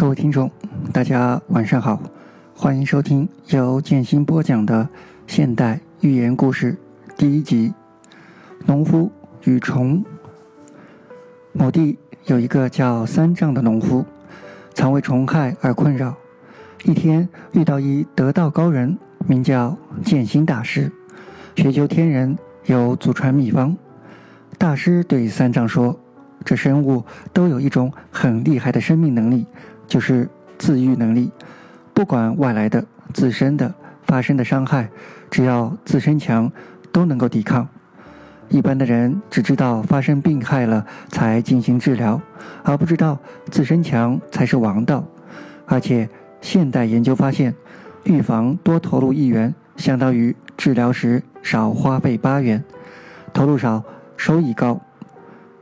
各位听众，大家晚上好，欢迎收听由建新播讲的现代寓言故事第一集《农夫与虫》。某地有一个叫三丈的农夫，常为虫害而困扰。一天遇到一得道高人，名叫建新大师，学究天人，有祖传秘方。大师对三丈说：“这生物都有一种很厉害的生命能力。”就是自愈能力，不管外来的、自身的发生的伤害，只要自身强，都能够抵抗。一般的人只知道发生病害了才进行治疗，而不知道自身强才是王道。而且现代研究发现，预防多投入一元，相当于治疗时少花费八元，投入少，收益高。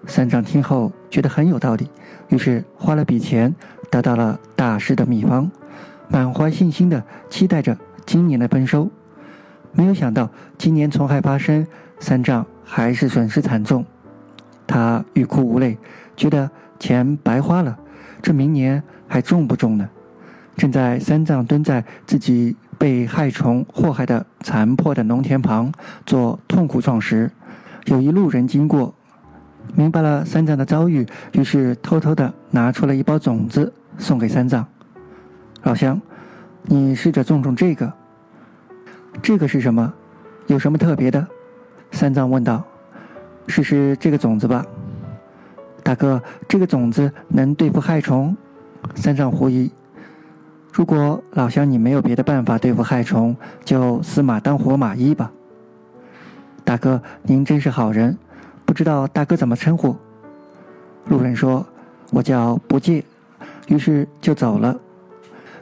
三长听后觉得很有道理，于是花了笔钱。得到了大师的秘方，满怀信心的期待着今年的丰收。没有想到今年虫害发生，三藏还是损失惨重。他欲哭无泪，觉得钱白花了，这明年还种不种呢？正在三藏蹲在自己被害虫祸害的残破的农田旁做痛苦状时，有一路人经过，明白了三藏的遭遇，于是偷偷的拿出了一包种子。送给三藏，老乡，你试着种种这个。这个是什么？有什么特别的？三藏问道。试试这个种子吧。大哥，这个种子能对付害虫？三藏狐疑。如果老乡你没有别的办法对付害虫，就死马当活马医吧。大哥，您真是好人。不知道大哥怎么称呼？路人说：“我叫不戒。”于是就走了。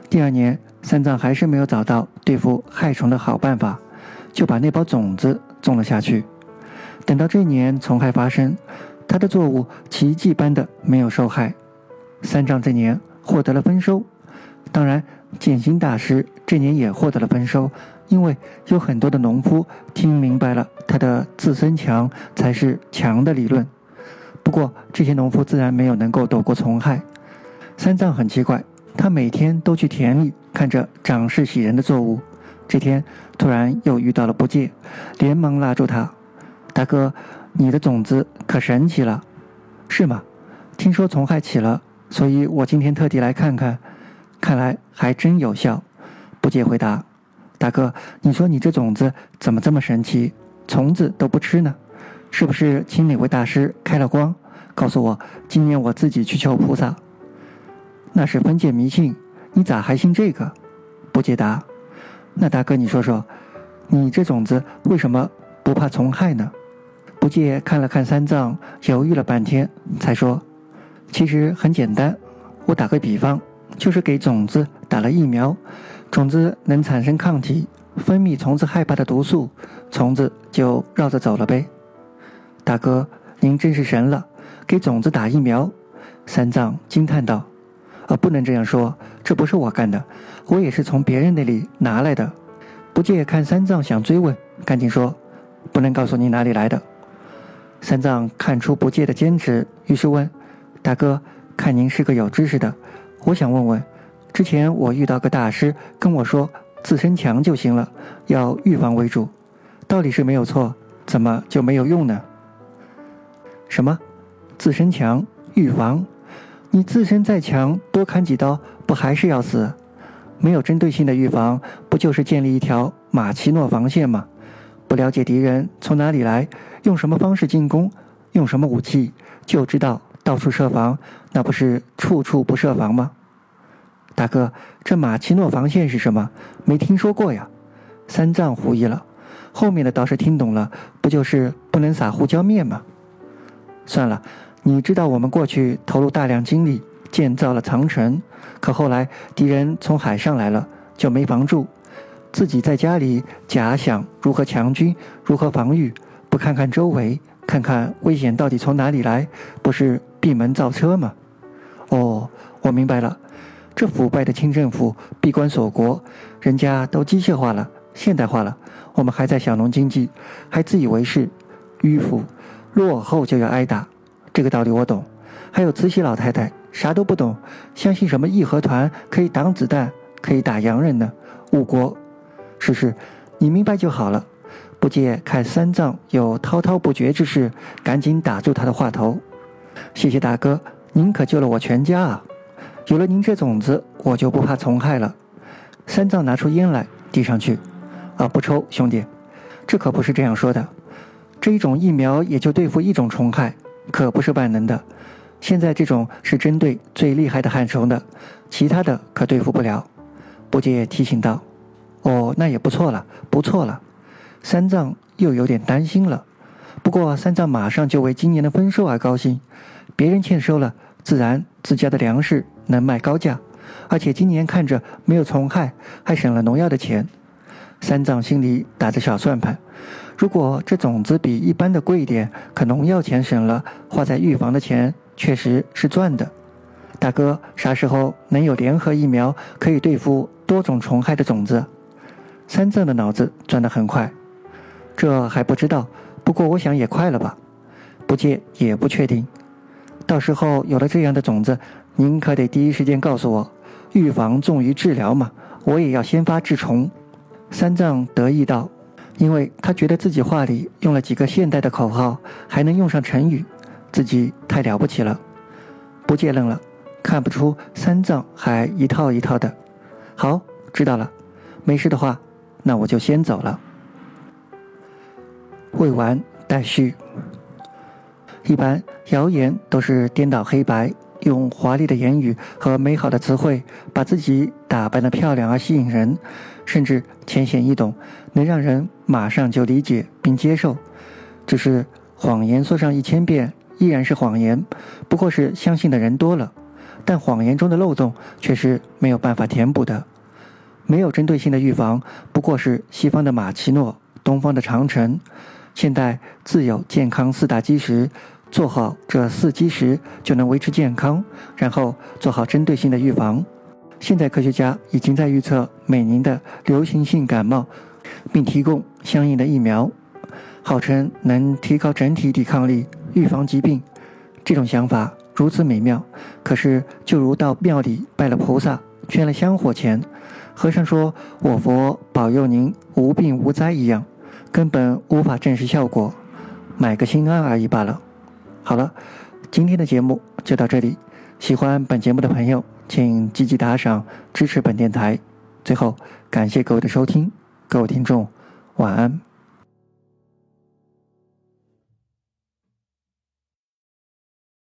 第二年，三藏还是没有找到对付害虫的好办法，就把那包种子种了下去。等到这年虫害发生，他的作物奇迹般的没有受害。三藏这年获得了丰收。当然，减刑大师这年也获得了丰收，因为有很多的农夫听明白了他的自身强才是强的理论。不过，这些农夫自然没有能够躲过虫害。三藏很奇怪，他每天都去田里看着长势喜人的作物。这天突然又遇到了不戒，连忙拉住他：“大哥，你的种子可神奇了，是吗？听说虫害起了，所以我今天特地来看看。看来还真有效。”不戒回答：“大哥，你说你这种子怎么这么神奇？虫子都不吃呢？是不是请哪位大师开了光？告诉我，今年我自己去求菩萨。”那是封建迷信，你咋还信这个？不解答。那大哥，你说说，你这种子为什么不怕虫害呢？不戒看了看三藏，犹豫了半天，才说：“其实很简单，我打个比方，就是给种子打了疫苗，种子能产生抗体，分泌虫子害怕的毒素，虫子就绕着走了呗。”大哥，您真是神了，给种子打疫苗。三藏惊叹道。啊，不能这样说，这不是我干的，我也是从别人那里拿来的。不戒看三藏想追问，赶紧说，不能告诉你哪里来的。三藏看出不戒的坚持，于是问：“大哥，看您是个有知识的，我想问问，之前我遇到个大师跟我说，自身强就行了，要预防为主，道理是没有错，怎么就没有用呢？什么？自身强，预防？”你自身再强，多砍几刀，不还是要死？没有针对性的预防，不就是建立一条马奇诺防线吗？不了解敌人从哪里来，用什么方式进攻，用什么武器，就知道到处设防，那不是处处不设防吗？大哥，这马奇诺防线是什么？没听说过呀。三藏狐疑了，后面的倒是听懂了，不就是不能撒胡椒面吗？算了。你知道我们过去投入大量精力建造了长城，可后来敌人从海上来了，就没防住。自己在家里假想如何强军，如何防御，不看看周围，看看危险到底从哪里来，不是闭门造车吗？哦，我明白了，这腐败的清政府闭关锁国，人家都机械化了，现代化了，我们还在小农经济，还自以为是，迂腐，落后就要挨打。这个道理我懂，还有慈禧老太太啥都不懂，相信什么义和团可以挡子弹，可以打洋人呢？误国！是是，你明白就好了。不借看三藏有滔滔不绝之事，赶紧打住他的话头。谢谢大哥，您可救了我全家啊！有了您这种子，我就不怕虫害了。三藏拿出烟来，递上去。啊，不抽，兄弟，这可不是这样说的。这一种疫苗也就对付一种虫害，可不是万能的。现在这种是针对最厉害的害虫的，其他的可对付不了。不戒提醒道：“哦，那也不错了，不错了。”三藏又有点担心了。不过三藏马上就为今年的丰收而高兴，别人欠收了，自然自家的粮食能卖高价，而且今年看着没有虫害，还省了农药的钱。三藏心里打着小算盘。如果这种子比一般的贵一点，可农药钱省了，花在预防的钱确实是赚的。大哥，啥时候能有联合疫苗可以对付多种虫害的种子？三藏的脑子转得很快，这还不知道，不过我想也快了吧。不借也不确定，到时候有了这样的种子，您可得第一时间告诉我。预防重于治疗嘛，我也要先发制虫。三藏得意道。因为他觉得自己话里用了几个现代的口号，还能用上成语，自己太了不起了。不戒愣了，看不出三藏还一套一套的。好，知道了，没事的话，那我就先走了。未完待续。一般谣言都是颠倒黑白，用华丽的言语和美好的词汇，把自己打扮得漂亮而吸引人。甚至浅显易懂，能让人马上就理解并接受。只是谎言说上一千遍，依然是谎言，不过是相信的人多了。但谎言中的漏洞却是没有办法填补的。没有针对性的预防，不过是西方的马奇诺，东方的长城。现代自有健康四大基石，做好这四基石就能维持健康，然后做好针对性的预防。现在科学家已经在预测每年的流行性感冒，并提供相应的疫苗，号称能提高整体抵抗力、预防疾病。这种想法如此美妙，可是就如到庙里拜了菩萨、捐了香火钱，和尚说“我佛保佑您无病无灾”一样，根本无法证实效果，买个心安而已罢了。好了，今天的节目就到这里。喜欢本节目的朋友。请积极打赏支持本电台。最后，感谢各位的收听，各位听众，晚安。